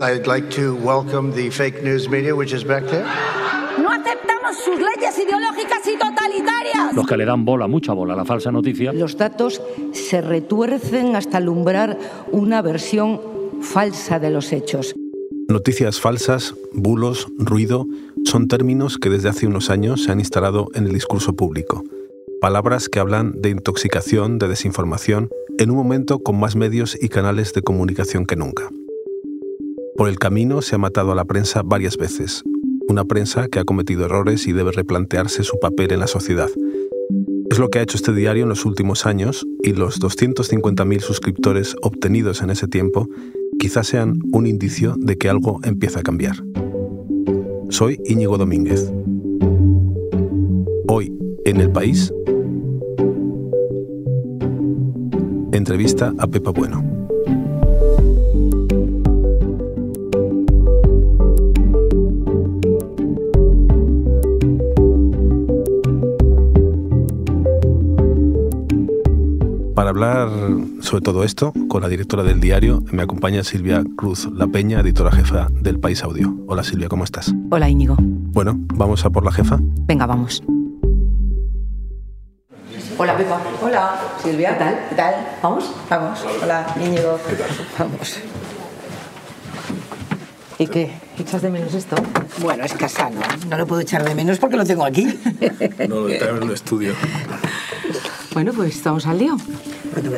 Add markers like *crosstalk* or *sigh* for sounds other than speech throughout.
I'd like to welcome the fake news media, which is back there. No aceptamos sus leyes ideológicas y totalitarias. Los que le dan bola, mucha bola a la falsa noticia. Los datos se retuercen hasta alumbrar una versión falsa de los hechos. Noticias falsas, bulos, ruido, son términos que desde hace unos años se han instalado en el discurso público. Palabras que hablan de intoxicación, de desinformación, en un momento con más medios y canales de comunicación que nunca. Por el camino se ha matado a la prensa varias veces, una prensa que ha cometido errores y debe replantearse su papel en la sociedad. Es lo que ha hecho este diario en los últimos años y los 250.000 suscriptores obtenidos en ese tiempo quizás sean un indicio de que algo empieza a cambiar. Soy Íñigo Domínguez. Hoy, en el país, entrevista a Pepa Bueno. Hablar sobre todo esto, con la directora del diario, me acompaña Silvia Cruz La Peña, editora jefa del País Audio. Hola Silvia, ¿cómo estás? Hola Íñigo. Bueno, ¿vamos a por la jefa? Venga, vamos. Hola Pepa. Hola. Silvia. ¿Qué tal? ¿Qué tal? ¿Vamos? Vamos. Hola, Íñigo. ¿Qué tal? Vamos. ¿Y qué? ¿Echas de menos esto? Bueno, es casano. No lo puedo echar de menos porque lo tengo aquí. No, lo traigo en el estudio. Bueno, pues estamos al lío. Cuando.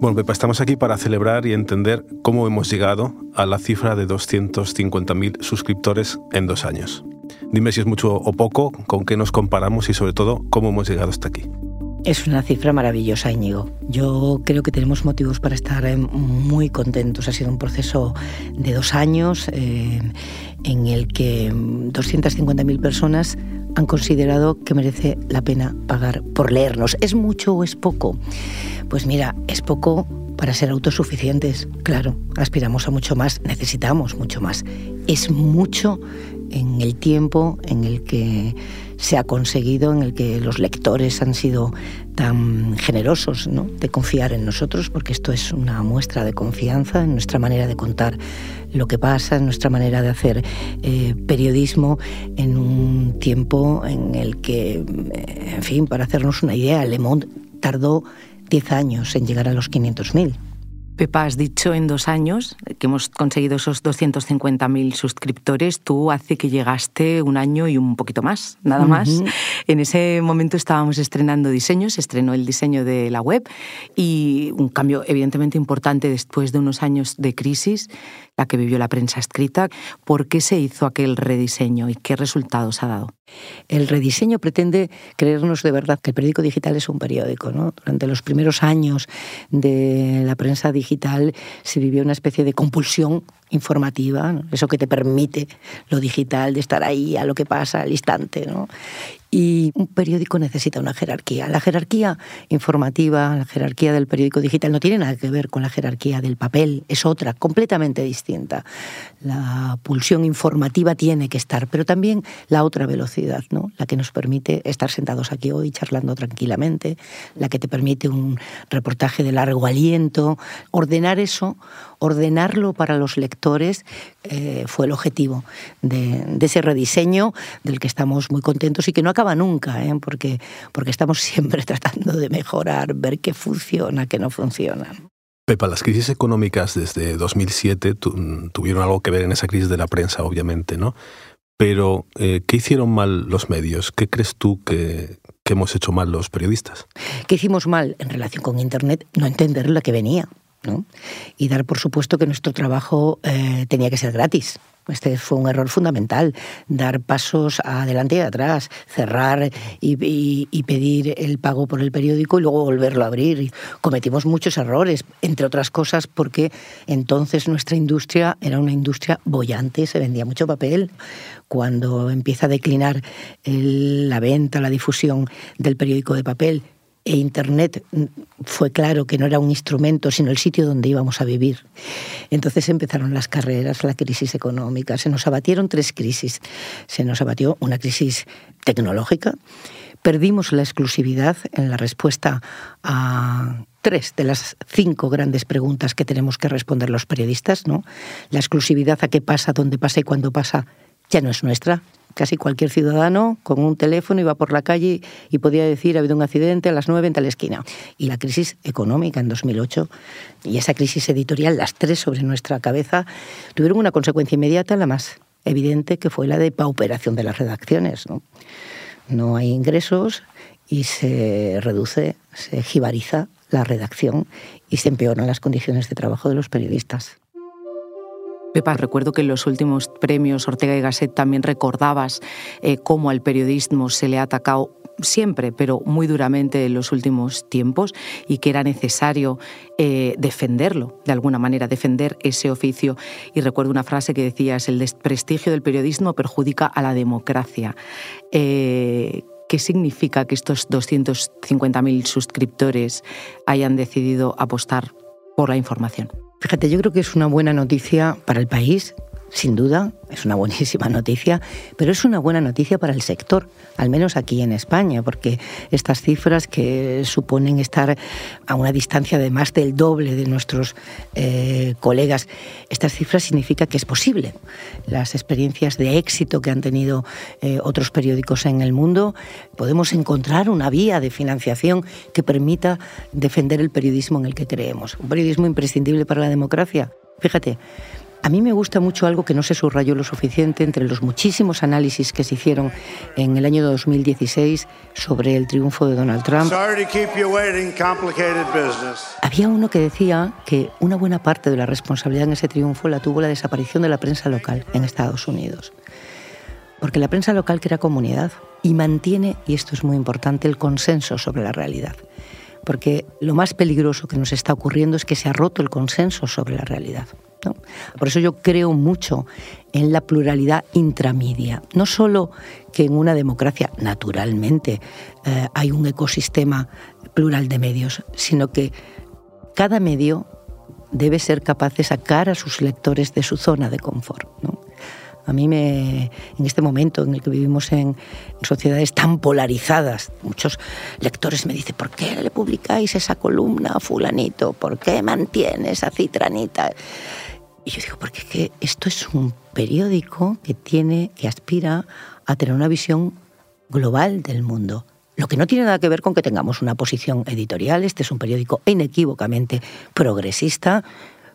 Bueno, Pepa, estamos aquí para celebrar y entender cómo hemos llegado a la cifra de 250.000 suscriptores en dos años. Dime si es mucho o poco, con qué nos comparamos y sobre todo cómo hemos llegado hasta aquí. Es una cifra maravillosa, Íñigo. Yo creo que tenemos motivos para estar eh, muy contentos. Ha sido un proceso de dos años eh, en el que 250.000 personas han considerado que merece la pena pagar por leernos. ¿Es mucho o es poco? Pues mira, es poco para ser autosuficientes. Claro, aspiramos a mucho más, necesitamos mucho más. Es mucho en el tiempo en el que se ha conseguido, en el que los lectores han sido tan generosos ¿no? de confiar en nosotros, porque esto es una muestra de confianza en nuestra manera de contar lo que pasa, en nuestra manera de hacer eh, periodismo en un tiempo en el que, eh, en fin, para hacernos una idea, Le Monde tardó 10 años en llegar a los 500.000. Pepa, has dicho en dos años que hemos conseguido esos 250.000 suscriptores. Tú hace que llegaste un año y un poquito más, nada más. Uh -huh. En ese momento estábamos estrenando diseños, se estrenó el diseño de la web y un cambio evidentemente importante después de unos años de crisis, la que vivió la prensa escrita. ¿Por qué se hizo aquel rediseño y qué resultados ha dado? El rediseño pretende creernos de verdad que el periódico digital es un periódico. ¿no? Durante los primeros años de la prensa digital se vivió una especie de compulsión informativa, eso que te permite lo digital, de estar ahí a lo que pasa al instante. ¿no? Y un periódico necesita una jerarquía. La jerarquía informativa, la jerarquía del periódico digital no tiene nada que ver con la jerarquía del papel, es otra, completamente distinta. La pulsión informativa tiene que estar, pero también la otra velocidad, ¿no? la que nos permite estar sentados aquí hoy charlando tranquilamente, la que te permite un reportaje de largo aliento. Ordenar eso, ordenarlo para los lectores, eh, fue el objetivo de, ese rediseño del que estamos muy contentos y que no acaba nunca, ¿eh? porque, porque estamos siempre *laughs* tratando de mejorar, ver qué funciona, qué no funciona. Pepa, las crisis económicas desde 2007 tu, tuvieron algo que ver en esa crisis de la prensa, obviamente, ¿no? Pero, eh, ¿qué hicieron mal los medios? ¿Qué crees tú que, que hemos hecho mal los periodistas? ¿Qué hicimos mal en relación con Internet? No entender la que venía. Y dar por supuesto que nuestro trabajo eh, tenía que ser gratis. Este fue un error fundamental, dar pasos adelante y atrás, cerrar y, pedir el pago por el periódico y luego volverlo a abrir. Cometimos muchos errores, entre otras cosas porque entonces nuestra industria era una industria bollante, se vendía mucho papel. Cuando empieza a declinar la venta, la difusión del periódico de papel, e Internet fue claro que no era un instrumento, sino el sitio donde íbamos a vivir. Entonces empezaron las carreras, la crisis económica, se nos abatieron tres crisis. Se nos abatió una crisis tecnológica, Perdimos la exclusividad en la respuesta a tres de las cinco grandes preguntas que tenemos que responder los periodistas, ¿no? La exclusividad a qué pasa, dónde pasa y cuándo pasa ya no es nuestra. Casi cualquier ciudadano con un teléfono iba por la calle y podía decir ha habido un accidente a las nueve en tal esquina. Y la crisis económica en 2008 y esa crisis editorial, las tres sobre nuestra cabeza, tuvieron una consecuencia inmediata, la más evidente, que fue la de pauperación de las redacciones. No, no hay ingresos y se reduce, se jibariza la redacción y se empeoran las condiciones de trabajo de los periodistas. Pepa, recuerdo que en los últimos premios Ortega y Gasset también recordabas eh, cómo al periodismo se le ha atacado siempre, pero muy duramente en los últimos tiempos y que era necesario eh, defenderlo, de alguna manera, defender ese oficio. Y recuerdo una frase que decías, el desprestigio del periodismo perjudica a la democracia. Eh, ¿Qué significa que estos 250.000 suscriptores hayan decidido apostar por la información? Fíjate, yo creo que es una buena noticia para el país, sin duda, es una buenísima *laughs* noticia, pero es una buena noticia para el sector, al menos aquí en España, porque estas cifras que suponen estar a una distancia de más del doble de nuestros eh, colegas, estas cifras significa que es posible. Las experiencias de éxito que han tenido eh, otros periódicos en el mundo, podemos encontrar una vía de financiación que permita defender el periodismo en el que creemos, un periodismo imprescindible para la democracia. Fíjate, a mí me gusta mucho algo que no se subrayó lo suficiente entre los muchísimos análisis que se hicieron en el año 2016 sobre el triunfo de Donald Trump. Había uno que decía que una buena parte de la responsabilidad en ese triunfo la tuvo la desaparición de la prensa local en Estados Unidos. Porque la prensa local crea comunidad y mantiene, y esto es muy importante, el consenso sobre la realidad porque lo más peligroso que nos está ocurriendo es que se ha roto el consenso sobre la realidad. Por eso yo creo mucho en la pluralidad intramedia. No solo que en una democracia, naturalmente, eh, hay un ecosistema plural de medios, sino que cada medio debe ser capaz de sacar a sus lectores de su zona de confort. A mí me, en este momento en el que vivimos en, sociedades tan polarizadas, muchos lectores me dicen, ¿por qué le publicáis esa columna a fulanito? ¿Por qué mantienes a citranita? Y yo digo, porque es que esto es un periódico que tiene, que aspira a tener una visión global del mundo. Lo que no tiene nada que ver con que tengamos una posición editorial. Este es un periódico inequívocamente progresista,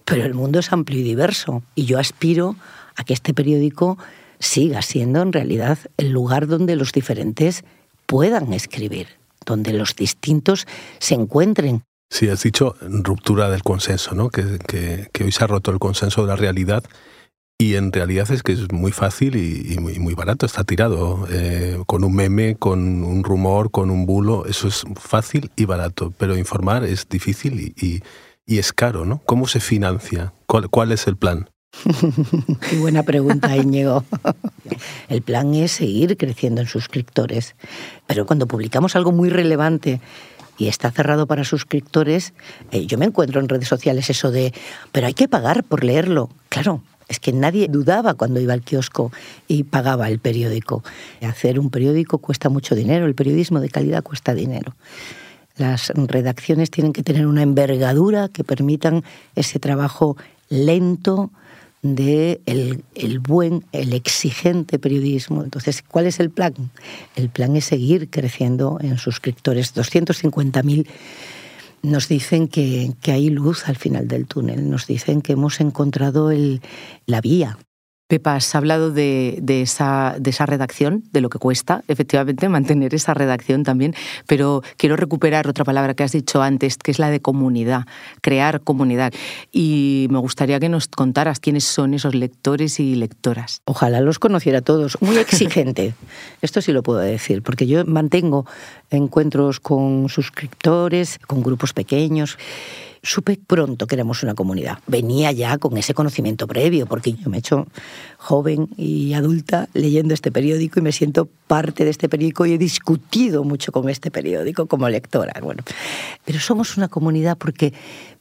pero el mundo es amplio y diverso. Y yo aspiro a que este periódico siga siendo en realidad el lugar donde los diferentes puedan escribir, donde los distintos se encuentren Sí, has dicho ruptura del consenso, ¿no? Que, hoy se ha roto el consenso de la realidad y en realidad es que es muy fácil y, muy, barato, está tirado. Eh, con un meme, con un rumor, con un bulo, eso es fácil y barato, pero informar es difícil y, es caro, ¿no? ¿Cómo se financia? ¿Cuál, cuál es el plan? *laughs* Qué buena pregunta, Íñigo. El plan es seguir creciendo en suscriptores, pero cuando publicamos algo muy relevante y está cerrado para suscriptores, eh, yo me encuentro en redes sociales eso de, pero hay que pagar por leerlo. Claro, es que nadie dudaba cuando iba al kiosco y pagaba el periódico. Hacer un periódico cuesta mucho dinero, el periodismo de calidad cuesta dinero. Las redacciones tienen que tener una envergadura que permitan ese trabajo lento, de el, buen, el exigente periodismo. Entonces, ¿cuál es el plan? El plan es seguir creciendo en suscriptores. 250.000 nos dicen que, que, hay luz al final del túnel, nos dicen que hemos encontrado el, la vía. Pepa, has hablado de, de esa redacción, de lo que cuesta efectivamente mantener esa redacción también, pero quiero recuperar otra palabra que has dicho antes, que es la de comunidad, crear comunidad. Y me gustaría que nos contaras quiénes son esos lectores y lectoras. Ojalá los conociera todos. Muy exigente, *laughs* esto sí lo puedo decir, porque yo mantengo encuentros con suscriptores, con grupos pequeños supe pronto que éramos una comunidad. Venía ya con ese conocimiento previo, porque yo me he hecho joven y adulta leyendo este periódico y me siento parte de este periódico y he discutido mucho con este periódico como lectora. Bueno, pero somos una comunidad porque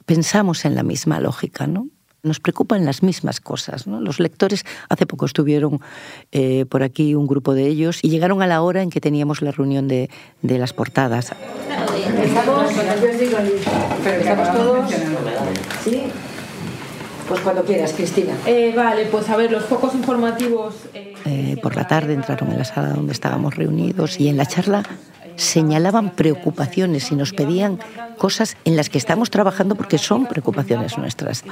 pensamos en la misma lógica, ¿no? nos preocupan las mismas cosas. ¿no? Los lectores, hace poco estuvieron eh, por aquí un grupo de ellos y llegaron a la hora en que teníamos la reunión de, de las portadas. ¿Estamos? ¿Estamos todos? ¿Sí? Pues cuando quieras, Cristina. Eh, vale, pues a ver, los focos informativos... Eh, eh, por la tarde entraron en la sala donde estábamos reunidos y en la charla señalaban preocupaciones y nos pedían cosas en las que estamos trabajando porque son preocupaciones nuestras.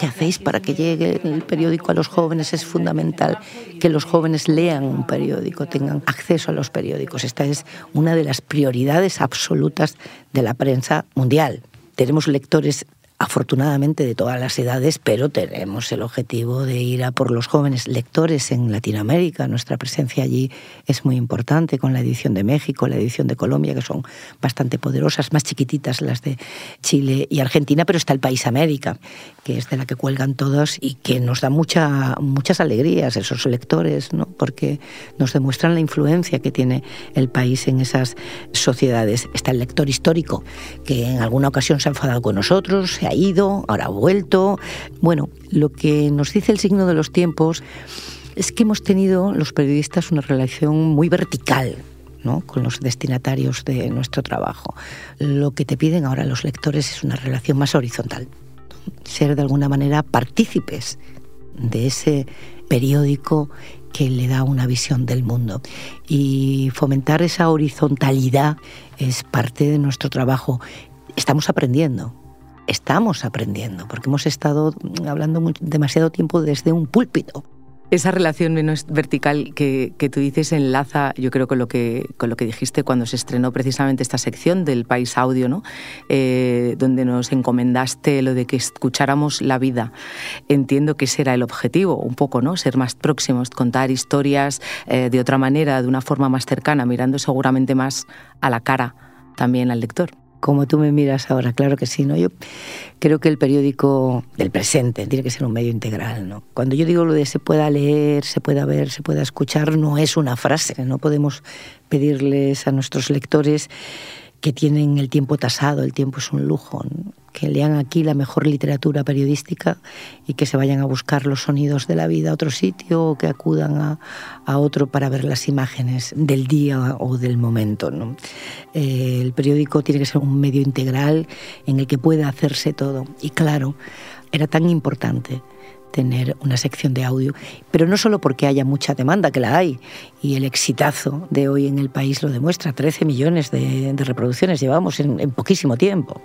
¿Qué hacéis para que llegue el periódico a los jóvenes? Es fundamental que los jóvenes lean un periódico, tengan acceso a los periódicos. Esta es una de las prioridades absolutas de la prensa mundial. Tenemos lectores afortunadamente de todas las edades, pero tenemos el objetivo de ir a por los jóvenes lectores en Latinoamérica. Nuestra presencia allí es muy importante con la edición de México, la edición de Colombia, que son bastante poderosas, más chiquititas las de Chile y Argentina, pero está el país América, que es de la que cuelgan todos y que nos da mucha, muchas alegrías esos lectores, ¿no? porque nos demuestran la influencia que tiene el país en esas sociedades. Está el lector histórico, que en alguna ocasión se ha enfadado con nosotros, ha ido, ahora ha vuelto. Bueno, lo que nos dice el signo de los tiempos es que hemos tenido los periodistas una relación muy vertical ¿no? con los destinatarios de nuestro trabajo. Lo que te piden ahora los lectores es una relación más horizontal, ser de alguna manera partícipes de ese periódico que le da una visión del mundo. Y fomentar esa horizontalidad es parte de nuestro trabajo. Estamos aprendiendo, estamos aprendiendo, porque hemos estado hablando demasiado tiempo desde un púlpito. Esa relación menos vertical que, que, tú dices enlaza, yo creo, con lo, que, con lo que dijiste cuando se estrenó precisamente esta sección del País Audio, ¿no? Eh, donde nos encomendaste lo de que escucháramos la vida. Entiendo que ese era el objetivo, un poco, ¿no? Ser más próximos, contar historias eh, de otra manera, de una forma más cercana, mirando seguramente más a la cara también al lector como tú me miras ahora, claro que sí, ¿no? Yo creo que el periódico del presente tiene que ser un medio integral, ¿no? Cuando yo digo lo de se pueda leer, se pueda ver, se pueda escuchar, no es una frase, no podemos pedirles a nuestros lectores que tienen el tiempo tasado, el tiempo es un lujo, que lean aquí la mejor literatura periodística y que se vayan a buscar los sonidos de la vida a otro sitio o que acudan a, a otro para ver las imágenes del día o del momento. ¿no? Eh, el periódico tiene que ser un medio integral en el que pueda hacerse todo. Y claro, era tan importante tener una sección de audio, pero no solo porque haya mucha demanda, que la hay, y el exitazo de hoy en el país lo demuestra, 13 millones de, reproducciones llevamos en, en, poquísimo tiempo,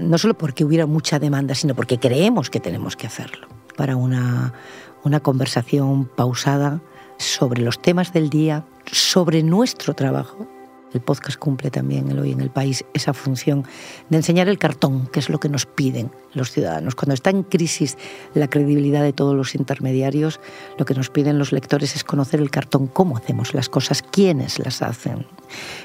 no solo porque hubiera mucha demanda, sino porque creemos que tenemos que hacerlo, para una, una conversación pausada sobre los temas del día, sobre nuestro trabajo, el podcast cumple también el hoy en el país esa función de enseñar el cartón, que es lo que nos piden los ciudadanos. Cuando está en crisis la credibilidad de todos los intermediarios, lo que nos piden los lectores es conocer el cartón, cómo hacemos las cosas, quiénes las hacen,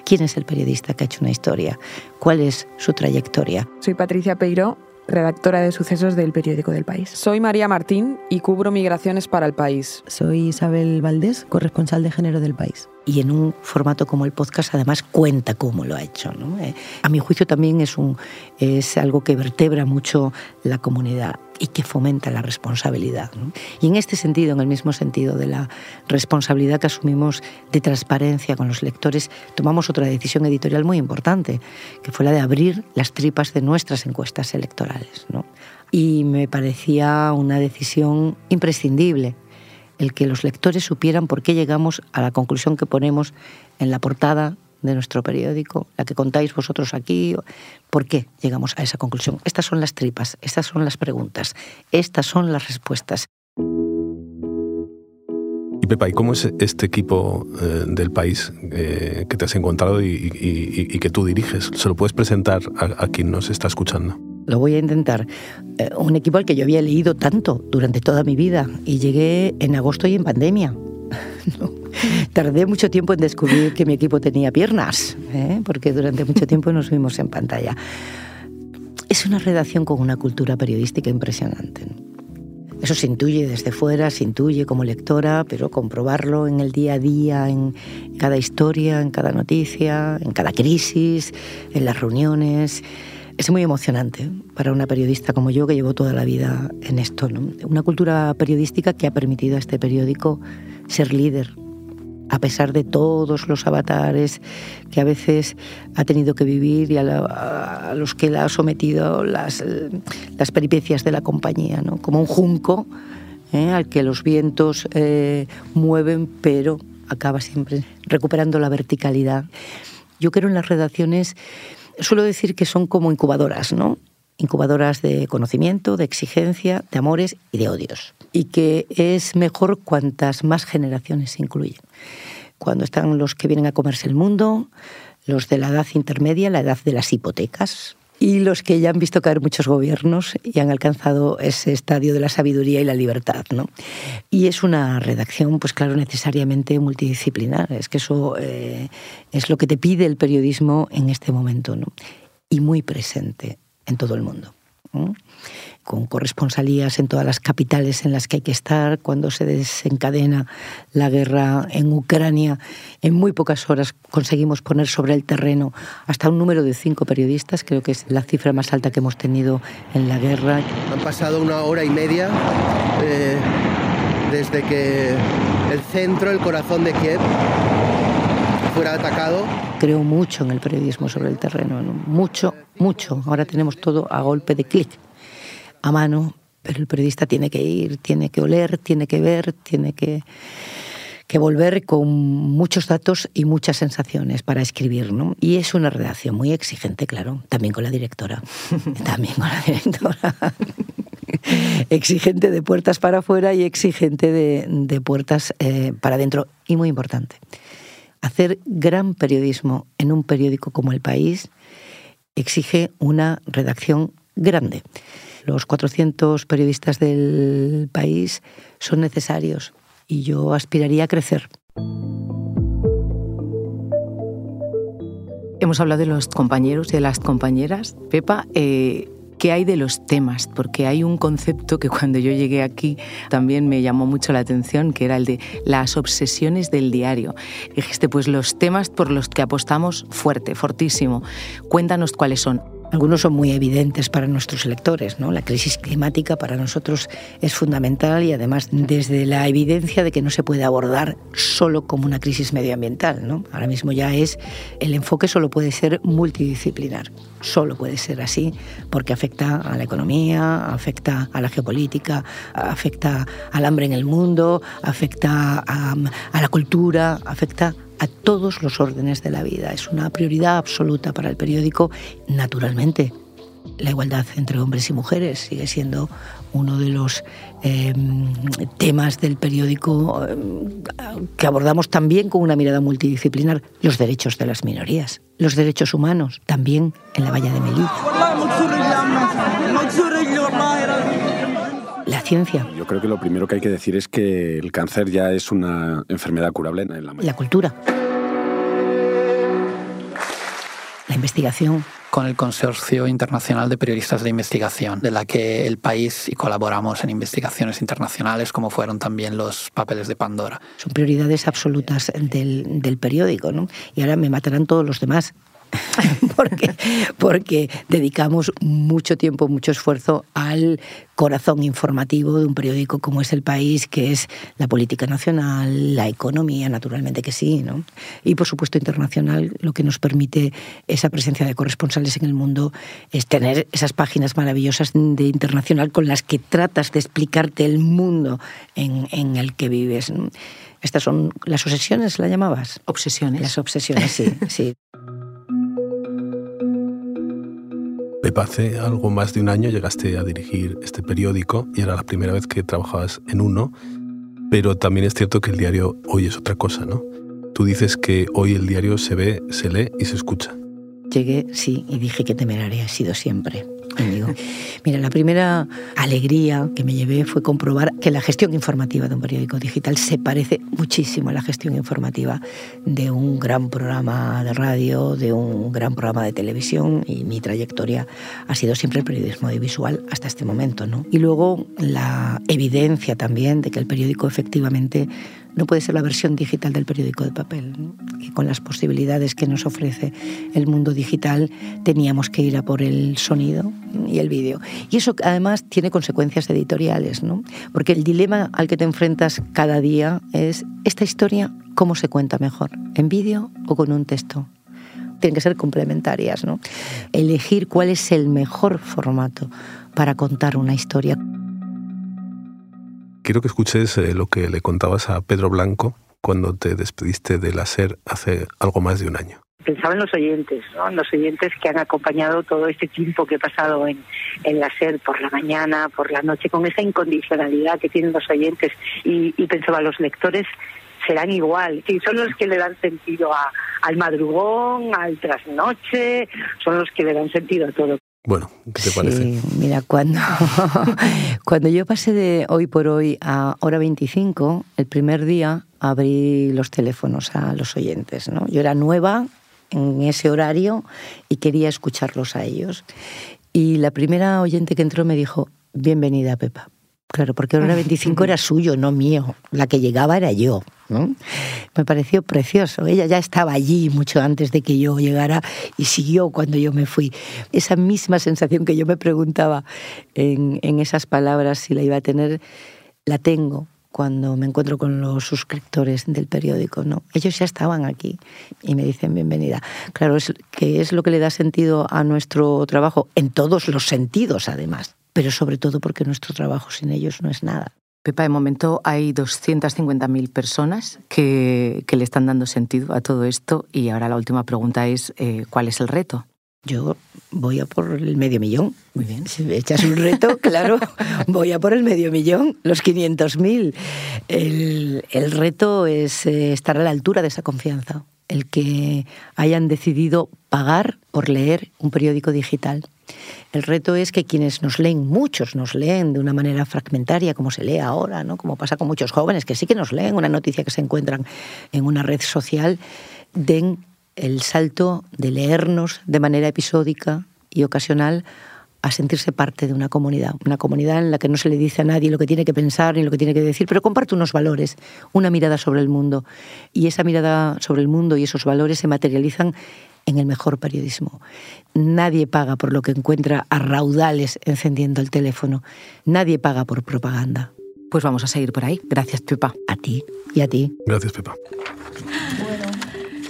quién es el periodista que ha hecho una historia, cuál es su trayectoria. Soy Patricia Peiro redactora de sucesos del periódico del País. Soy María Martín y cubro migraciones para el país. Soy Isabel Valdés, corresponsal de género del país. Y en un formato como el podcast además cuenta cómo lo ha hecho. ¿no? Eh, a mi juicio también es, un, es algo que vertebra mucho la comunidad y que fomenta la responsabilidad. Y en este sentido, en el mismo sentido de la responsabilidad que asumimos de transparencia con los lectores, tomamos otra decisión editorial muy importante, que fue la de abrir las tripas de nuestras encuestas electorales. Y me parecía una decisión imprescindible el que los lectores supieran por qué llegamos a la conclusión que ponemos en la portada de nuestro periódico, la que contáis vosotros aquí, por qué llegamos a esa conclusión. Estas son las tripas, estas son las preguntas, estas son las respuestas. Y Pepa, ¿y cómo es este equipo eh, del país eh, que te has encontrado y, y, y, que tú diriges? ¿Se lo puedes presentar a, a quien nos está escuchando? Lo voy a intentar. Eh, un equipo al que yo había leído tanto durante toda mi vida y llegué en agosto y en pandemia. *laughs* no. *laughs* Tardé mucho tiempo en descubrir que mi equipo tenía piernas, ¿eh? porque durante mucho tiempo nos vimos en pantalla. Es una redacción con una cultura periodística impresionante. Eso se intuye desde fuera, se intuye como lectora, pero comprobarlo en el día a día, en cada historia, en cada noticia, en cada crisis, en las reuniones, es muy emocionante para una periodista como yo que llevo toda la vida en esto. Una cultura periodística que ha permitido a este periódico ser líder, a pesar de todos los avatares que a veces ha tenido que vivir y a, los que la ha sometido las, las peripecias de la compañía, ¿no? como un junco ¿eh? al que los vientos eh, mueven, pero acaba siempre recuperando la verticalidad. Yo creo en las redacciones suelo decir que son como incubadoras, ¿no? Incubadoras de conocimiento, de exigencia, de amores y de odios. Y que es mejor cuantas más generaciones se incluyen. Cuando están los que vienen a comerse el mundo, los de la edad intermedia, la edad de las hipotecas, y los que ya han visto caer muchos gobiernos y han alcanzado ese estadio de la sabiduría y la libertad. ¿no? Y es una redacción, pues claro, necesariamente multidisciplinar. Es que eso eh, es lo que te pide el periodismo en este momento, ¿no? y muy presente en todo el mundo con corresponsalías en todas las capitales en las que hay que estar, cuando se desencadena la guerra en Ucrania, en muy pocas horas conseguimos poner sobre el terreno hasta un número de cinco periodistas, creo que es la cifra más alta que hemos tenido en la guerra. Han pasado una hora y media eh, desde que el centro, el corazón de Kiev, fuera atacado. Creo mucho en el periodismo sobre el terreno, mucho, mucho. Ahora tenemos todo a golpe de clic a mano, pero el periodista tiene que ir, tiene que oler, tiene que ver, tiene que, que volver con muchos datos y muchas sensaciones para escribir. ¿no? Y es una redacción muy exigente, claro, también con la directora. *laughs* también con la directora. *laughs* exigente de puertas para afuera y exigente de, de puertas eh, para adentro. Y muy importante, hacer gran periodismo en un periódico como El País exige una redacción grande. Los 400 periodistas del país son necesarios y yo aspiraría a crecer. Hemos hablado de los compañeros y de las compañeras. Pepa, eh, ¿qué hay de los temas? Porque hay un concepto que cuando yo llegué aquí también me llamó mucho la atención, que era el de las obsesiones del diario. Dijiste, pues los temas por los que apostamos fuerte, fortísimo. Cuéntanos cuáles son. Algunos son muy evidentes para nuestros lectores. ¿no? La crisis climática para nosotros es fundamental y además desde la evidencia de que no se puede abordar solo como una crisis medioambiental. ¿no? Ahora mismo ya es, el enfoque solo puede ser multidisciplinar. Solo puede ser así porque afecta a la economía, afecta a la geopolítica, afecta al hambre en el mundo, afecta a, a la cultura, afecta a todos los órdenes de la vida. Es una prioridad absoluta para el periódico, naturalmente. La igualdad entre hombres y mujeres sigue siendo uno de los em, temas del periódico em, que abordamos también con una mirada multidisciplinar. Los derechos de las minorías, los derechos humanos, también en la valla de Melilla la ciencia. Yo creo que lo primero que hay que decir es que el cáncer ya es una enfermedad curable en la La cultura. La investigación. Con el Consorcio Internacional de Periodistas de Investigación, de la que el país y colaboramos en investigaciones internacionales, como fueron también los papeles de Pandora. Son prioridades absolutas del, del periódico, ¿no? Y ahora me matarán todos los demás, *laughs* porque, porque dedicamos mucho tiempo, mucho esfuerzo al corazón informativo de un periódico como es El País, que es la política nacional, la economía, naturalmente que sí, ¿no? y por supuesto internacional, lo que nos permite esa presencia de corresponsales en el mundo es tener esas páginas maravillosas de internacional con las que tratas de explicarte el mundo en, en el que vives. Estas son las obsesiones, ¿la llamabas? Obsesiones. Las obsesiones, sí, *laughs* sí. Hace algo más de un año llegaste a dirigir este periódico y era la primera vez que trabajabas en uno, pero también es cierto que el diario hoy es otra cosa, ¿no? Tú dices que hoy el diario se ve, se lee y se escucha. Llegué, sí, y dije que temeraria ha sido siempre. *laughs* Mira, la primera alegría que me llevé fue comprobar que la gestión informativa de un periódico digital se parece muchísimo a la gestión informativa de un gran programa de radio, de un gran programa de televisión y mi trayectoria ha sido siempre el periodismo audiovisual hasta este momento. ¿no? Y luego la evidencia también de que el periódico efectivamente no puede ser la versión digital del periódico de papel. con las posibilidades que nos ofrece el mundo digital, teníamos que ir a por el sonido y el vídeo. Y eso además tiene consecuencias editoriales, ¿no? porque el dilema al que te enfrentas cada día es esta historia, ¿cómo se cuenta mejor? ¿En vídeo o con un texto? Tienen que ser complementarias, ¿no? Elegir cuál es el mejor formato para contar una historia. Quiero que escuches eh, lo que le contabas a Pedro Blanco cuando te despediste de la SER hace algo más de un año. Pensaba en los oyentes, ¿no? en los oyentes que han acompañado todo este tiempo que he pasado en, en la SER por la mañana, por la noche, con esa incondicionalidad que tienen los oyentes. Y, pensaba, los lectores serán igual, sí, son los que le dan sentido a, al madrugón, al trasnoche, son los que le dan sentido a todo. Bueno, ¿qué te parece? Sí, mira, cuando, *laughs* cuando yo pasé de hoy por hoy a hora 25, el primer día abrí los teléfonos a los oyentes. ¿no? Yo era nueva en ese horario y quería escucharlos a ellos. Y la primera oyente que entró me dijo, bienvenida Pepa. Claro, porque hora 25 era suyo, no mío. La que llegaba era yo. ¿no? Me pareció precioso. Ella ya estaba allí mucho antes de que yo llegara y siguió cuando yo me fui. Esa misma sensación que yo me preguntaba en, en esas palabras si la iba a tener, la tengo cuando me encuentro con los suscriptores del periódico, ¿no? Ellos ya estaban aquí y me dicen bienvenida. Claro, es que es lo que le da sentido a nuestro trabajo en todos los sentidos, además, pero sobre todo porque nuestro trabajo sin ellos no es nada. Pepa, de momento hay 250.000 personas que, que, le están dando sentido a todo esto y ahora la última pregunta es, eh, ¿cuál es el reto? Yo voy a por el medio millón. Muy bien. Si me echas un reto, *laughs* claro, voy a por el medio millón, los 500.000. El, el reto es eh, estar a la altura de esa confianza, el que hayan decidido pagar por leer un periódico digital. El reto es que quienes nos leen, muchos nos leen de una manera fragmentaria, como se lee ahora, ¿no? como pasa con muchos jóvenes que sí que nos leen una noticia que se encuentran en una red social, den el salto de leernos de manera episódica y ocasional a sentirse parte de una comunidad, una comunidad en la que no se le dice a nadie lo que tiene que pensar ni lo que tiene que decir, pero comparte unos valores, una mirada sobre el mundo. Y esa mirada sobre el mundo y esos valores se materializan en el mejor periodismo. Nadie paga por lo que encuentra a raudales encendiendo el teléfono. Nadie paga por propaganda. Pues vamos a seguir por ahí. Gracias, Pepa. A ti y a ti. Gracias, Pepa. Bueno.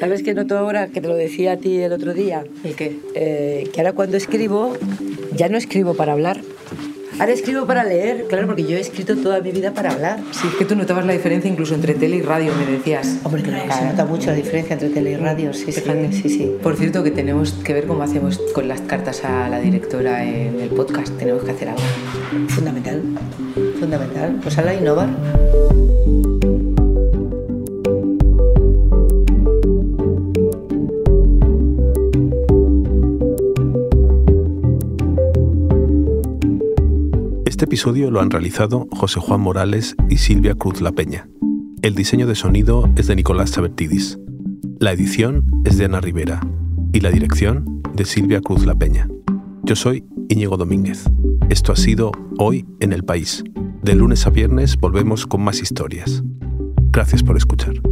¿Sabes qué noto ahora? Que te lo decía a ti el otro día. ¿El qué? Eh, que ahora cuando escribo, ya no escribo para hablar. Ahora escribo para leer, claro, porque yo he escrito toda mi vida para hablar. Sí, es que tú notabas la diferencia incluso entre tele y radio, me decías. Hombre, claro, claro. se nota mucho la diferencia entre tele y radio, sí, sí, sí, sí. Por cierto, que tenemos que ver cómo hacemos con las cartas a la directora en el podcast. Tenemos que hacer algo. Fundamental, fundamental. Pues a la innovar. Este episodio lo han realizado José Juan Morales y Silvia Cruz La Peña. El diseño de sonido es de Nicolás Sabertidis. La edición es de Ana Rivera y la dirección de Silvia Cruz La Peña. Yo soy Íñigo Domínguez. Esto ha sido Hoy en el País. De lunes a viernes volvemos con más historias. Gracias por escuchar.